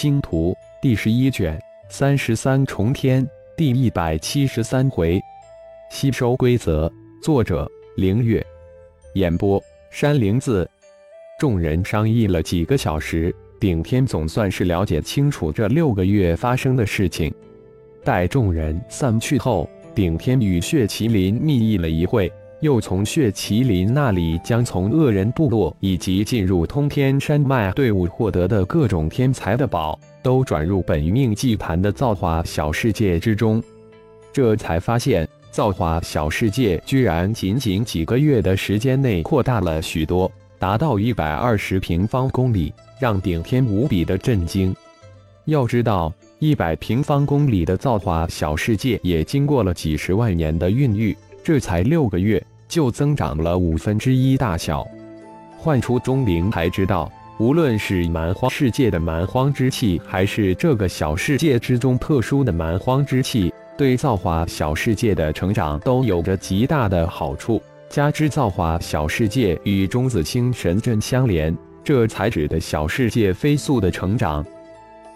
星图第十一卷三十三重天第一百七十三回，吸收规则。作者：凌月。演播：山灵子。众人商议了几个小时，顶天总算是了解清楚这六个月发生的事情。待众人散去后，顶天与血麒麟密议了一会。又从血麒麟那里将从恶人部落以及进入通天山脉队伍获得的各种天才的宝，都转入本命祭坛的造化小世界之中。这才发现，造化小世界居然仅仅几个月的时间内扩大了许多，达到一百二十平方公里，让顶天无比的震惊。要知道，一百平方公里的造化小世界也经过了几十万年的孕育。这才六个月，就增长了五分之一大小。唤出钟灵才知道，无论是蛮荒世界的蛮荒之气，还是这个小世界之中特殊的蛮荒之气，对造化小世界的成长都有着极大的好处。加之造化小世界与中子星神阵相连，这才使得小世界飞速的成长。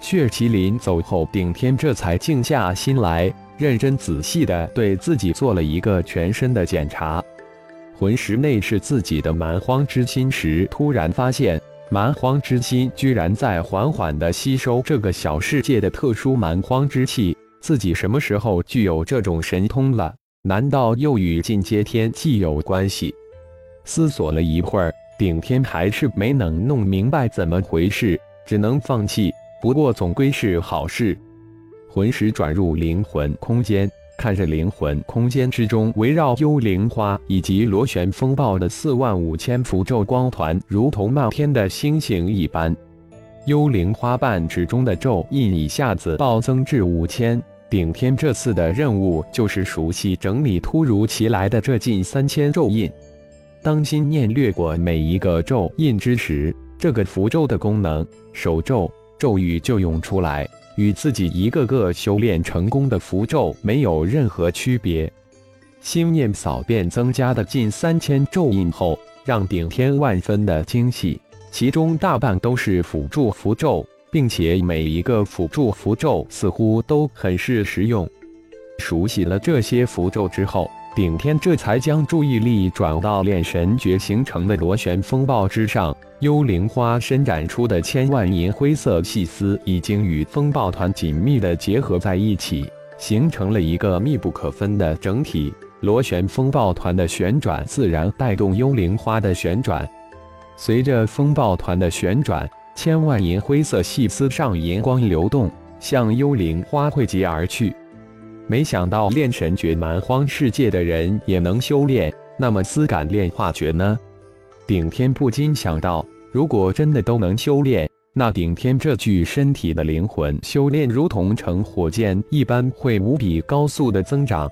血麒麟走后，顶天这才静下心来。认真仔细的对自己做了一个全身的检查，魂石内是自己的蛮荒之心时，突然发现蛮荒之心居然在缓缓地吸收这个小世界的特殊蛮荒之气。自己什么时候具有这种神通了？难道又与进阶天气有关系？思索了一会儿，顶天还是没能弄明白怎么回事，只能放弃。不过总归是好事。魂石转入灵魂空间，看着灵魂空间之中围绕幽灵花以及螺旋风暴的四万五千符咒光团，如同漫天的星星一般。幽灵花瓣之中的咒印一下子暴增至五千。顶天这次的任务就是熟悉整理突如其来的这近三千咒印。当心念掠过每一个咒印之时，这个符咒的功能、手咒、咒语就涌出来。与自己一个个修炼成功的符咒没有任何区别。心念扫遍增加的近三千咒印后，让顶天万分的惊喜。其中大半都是辅助符咒，并且每一个辅助符咒似乎都很是实用。熟悉了这些符咒之后，顶天这才将注意力转到炼神诀形成的螺旋风暴之上。幽灵花伸展出的千万银灰色细丝，已经与风暴团紧密地结合在一起，形成了一个密不可分的整体。螺旋风暴团的旋转，自然带动幽灵花的旋转。随着风暴团的旋转，千万银灰色细丝上银光流动，向幽灵花汇集而去。没想到炼神诀蛮荒世界的人也能修炼，那么丝感炼化诀呢？顶天不禁想到。如果真的都能修炼，那顶天这具身体的灵魂修炼，如同乘火箭一般，会无比高速的增长。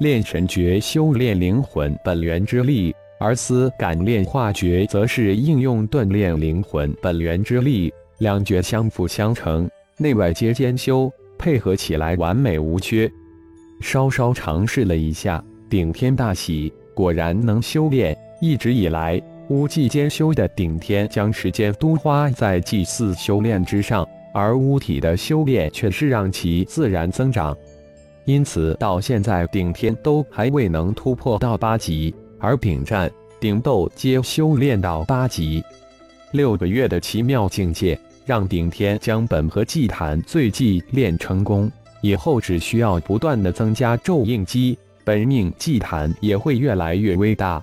炼神诀修炼灵魂本源之力，而思感炼化诀则是应用锻炼灵魂本源之力，两诀相辅相成，内外皆兼修，配合起来完美无缺。稍稍尝试了一下，顶天大喜，果然能修炼。一直以来。巫祭兼修的顶天，将时间都花在祭祀修炼之上，而巫体的修炼却是让其自然增长。因此，到现在顶天都还未能突破到八级，而顶战、顶斗皆修炼到八级。六个月的奇妙境界，让顶天将本和祭坛最祭炼成功，以后只需要不断的增加咒印机，本命祭坛也会越来越伟大。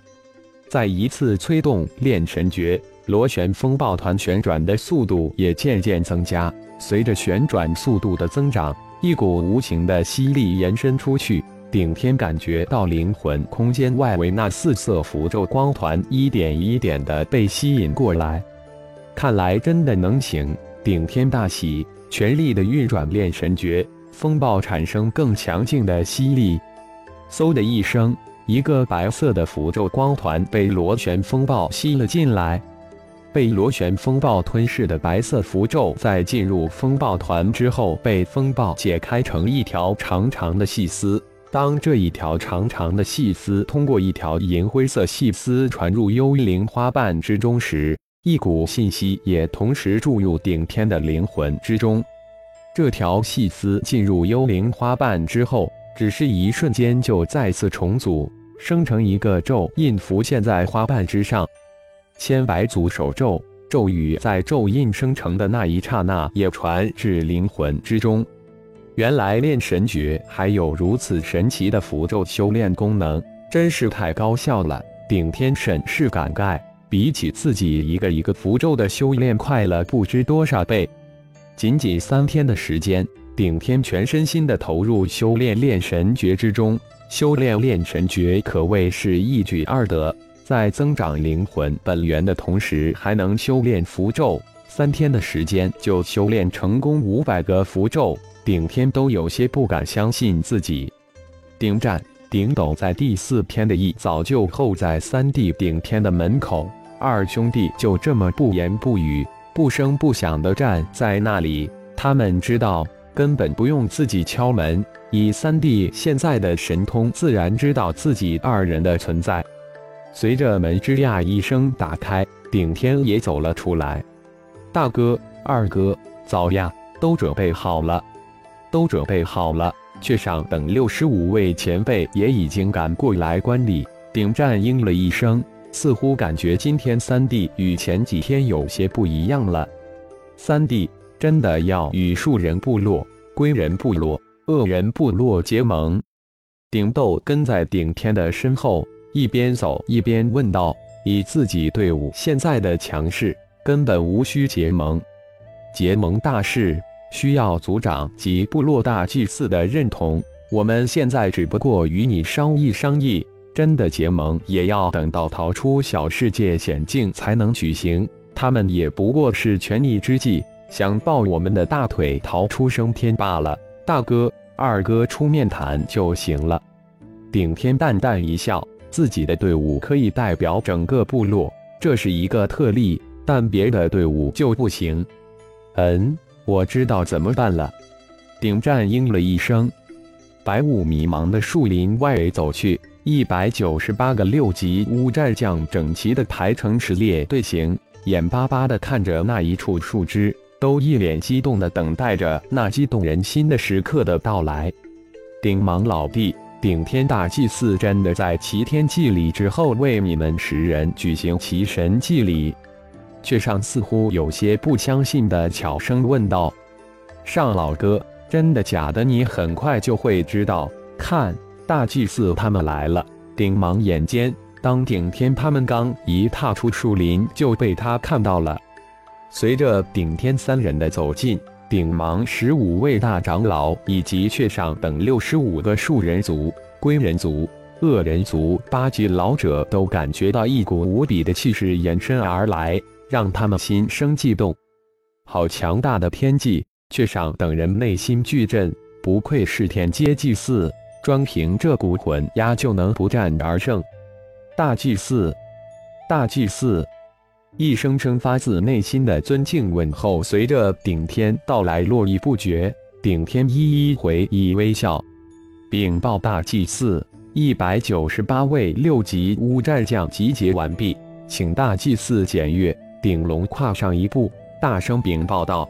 再一次催动炼神诀，螺旋风暴团旋转的速度也渐渐增加。随着旋转速度的增长，一股无形的吸力延伸出去。顶天感觉到灵魂空间外围那四色符咒光团一点一点的被吸引过来。看来真的能行！顶天大喜，全力的运转炼神诀，风暴产生更强劲的吸力。嗖的一声。一个白色的符咒光团被螺旋风暴吸了进来，被螺旋风暴吞噬的白色符咒，在进入风暴团之后，被风暴解开成一条长长的细丝。当这一条长长的细丝通过一条银灰色细丝传入幽灵花瓣之中时，一股信息也同时注入顶天的灵魂之中。这条细丝进入幽灵花瓣之后，只是一瞬间就再次重组，生成一个咒印，浮现在花瓣之上。千百组手咒咒语在咒印生成的那一刹那，也传至灵魂之中。原来炼神诀还有如此神奇的符咒修炼功能，真是太高效了。顶天审视感慨，比起自己一个一个符咒的修炼，快了不知多少倍。仅仅三天的时间，顶天全身心的投入修炼炼神诀之中，修炼炼神诀可谓是一举二得。在增长灵魂本源的同时，还能修炼符咒。三天的时间就修炼成功五百个符咒，顶天都有些不敢相信自己。顶战、顶斗在第四天的一早就候在三弟顶天的门口，二兄弟就这么不言不语、不声不响地站在那里。他们知道，根本不用自己敲门，以三弟现在的神通，自然知道自己二人的存在。随着门吱呀一声打开，顶天也走了出来。大哥、二哥，早呀，都准备好了，都准备好了。却上等六十五位前辈也已经赶过来观礼。顶战应了一声，似乎感觉今天三弟与前几天有些不一样了。三弟真的要与树人部落、龟人部落、恶人部落结盟？顶斗跟在顶天的身后。一边走一边问道：“以自己队伍现在的强势，根本无需结盟。结盟大事需要族长及部落大祭司的认同。我们现在只不过与你商议商议，真的结盟也要等到逃出小世界险境才能举行。他们也不过是权宜之计，想抱我们的大腿逃出升天罢了。大哥、二哥出面谈就行了。”顶天淡淡一笑。自己的队伍可以代表整个部落，这是一个特例，但别的队伍就不行。嗯，我知道怎么办了。顶战应了一声。白雾迷茫的树林外围走去，一百九十八个六级乌战将整齐的排成十列队形，眼巴巴的看着那一处树枝，都一脸激动的等待着那激动人心的时刻的到来。顶芒老弟。顶天大祭司真的在齐天祭礼之后为你们十人举行齐神祭礼？却上似乎有些不相信的悄声问道：“上老哥，真的假的？你很快就会知道。看，大祭司他们来了！”顶芒眼尖，当顶天他们刚一踏出树林，就被他看到了。随着顶天三人的走近。顶芒十五位大长老以及雀上等六十五个树人族、龟人族、恶人族八级老者都感觉到一股无比的气势延伸而来，让他们心生悸动。好强大的天际！雀上等人内心巨震，不愧是天阶祭祀，专凭这股魂压就能不战而胜。大祭祀，大祭祀。一声声发自内心的尊敬问候，随着顶天到来络绎不绝。顶天一一回以微笑，禀报大祭司：一百九十八位六级乌战将集结完毕，请大祭司检阅。顶龙跨上一步，大声禀报道：“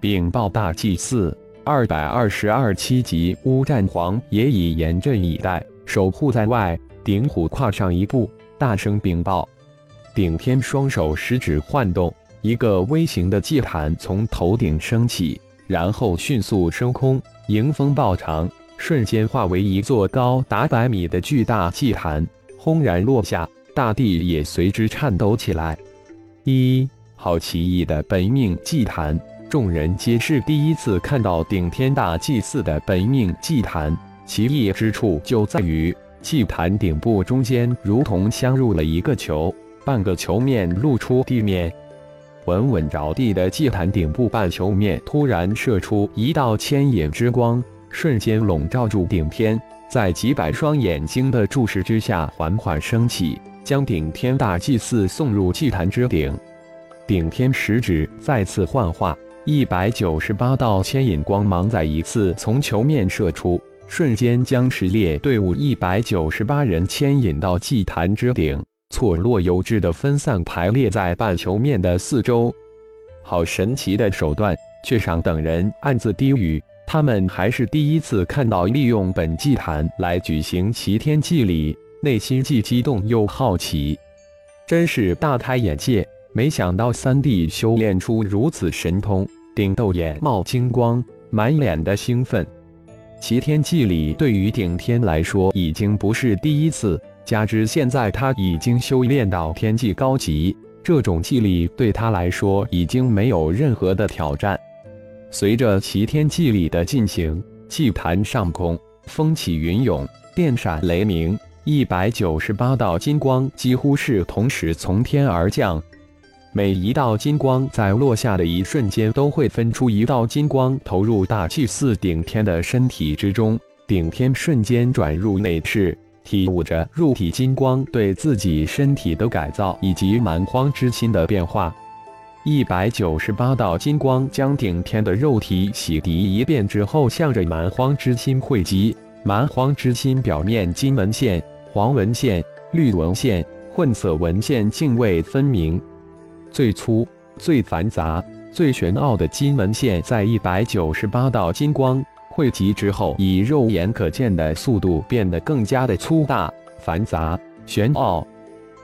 禀报大祭司，二百二十二七级乌战皇也已严阵以待，守护在外。”顶虎跨上一步，大声禀报。顶天双手食指晃动，一个微型的祭坛从头顶升起，然后迅速升空，迎风暴长，瞬间化为一座高达百米的巨大祭坛，轰然落下，大地也随之颤抖起来。一好奇异的本命祭坛，众人皆是第一次看到顶天大祭祀的本命祭坛。奇异之处就在于，祭坛顶部中间如同镶入了一个球。半个球面露出地面，稳稳着地的祭坛顶部半球面突然射出一道牵引之光，瞬间笼罩住顶天，在几百双眼睛的注视之下缓缓升起，将顶天大祭祀送入祭坛之顶。顶天食指再次幻化，一百九十八道牵引光芒再一次从球面射出，瞬间将十列队伍一百九十八人牵引到祭坛之顶。错落有致的分散排列在半球面的四周。好神奇的手段！雀上等人暗自低语，他们还是第一次看到利用本祭坛来举行齐天祭礼，内心既激动又好奇，真是大开眼界。没想到三弟修炼出如此神通，顶斗眼冒金光，满脸的兴奋。齐天祭礼对于顶天来说已经不是第一次，加之现在他已经修炼到天际高级，这种祭礼对他来说已经没有任何的挑战。随着齐天祭礼的进行，祭坛上空风起云涌，电闪雷鸣，一百九十八道金光几乎是同时从天而降。每一道金光在落下的一瞬间，都会分出一道金光投入大祭司顶天的身体之中，顶天瞬间转入内室，体悟着入体金光对自己身体的改造以及蛮荒之心的变化。一百九十八道金光将顶天的肉体洗涤一遍之后，向着蛮荒之心汇集。蛮荒之心表面金纹线、黄纹线、绿纹线、混色纹线泾渭分明。最粗、最繁杂、最玄奥的金纹线，在一百九十八道金光汇集之后，以肉眼可见的速度变得更加的粗大、繁杂、玄奥。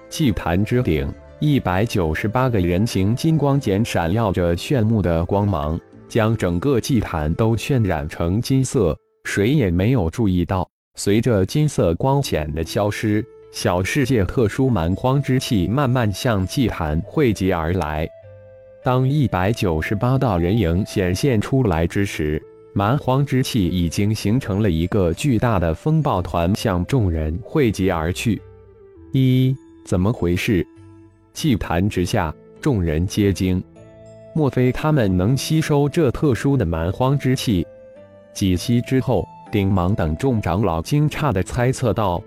祭坛之顶，一百九十八个人形金光茧闪耀着炫目的光芒，将整个祭坛都渲染成金色。谁也没有注意到，随着金色光茧的消失。小世界特殊蛮荒之气慢慢向祭坛汇集而来。当一百九十八道人影显现出来之时，蛮荒之气已经形成了一个巨大的风暴团，向众人汇集而去。一，怎么回事？祭坛之下，众人皆惊。莫非他们能吸收这特殊的蛮荒之气？几息之后，顶芒等众长老惊诧地猜测道。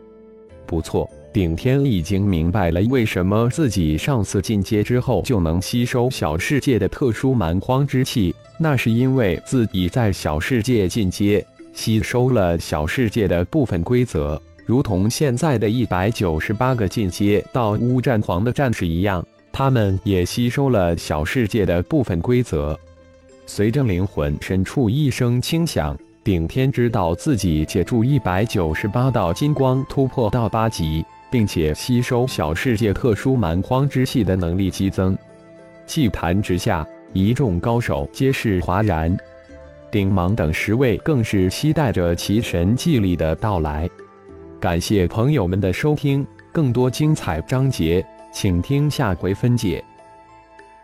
不错，顶天已经明白了为什么自己上次进阶之后就能吸收小世界的特殊蛮荒之气，那是因为自己在小世界进阶，吸收了小世界的部分规则，如同现在的一百九十八个进阶到乌战皇的战士一样，他们也吸收了小世界的部分规则。随着灵魂深处一声轻响。顶天知道自己借助一百九十八道金光突破到八级，并且吸收小世界特殊蛮荒之气的能力激增。祭坛之下，一众高手皆是哗然，顶芒等十位更是期待着奇神祭礼的到来。感谢朋友们的收听，更多精彩章节，请听下回分解。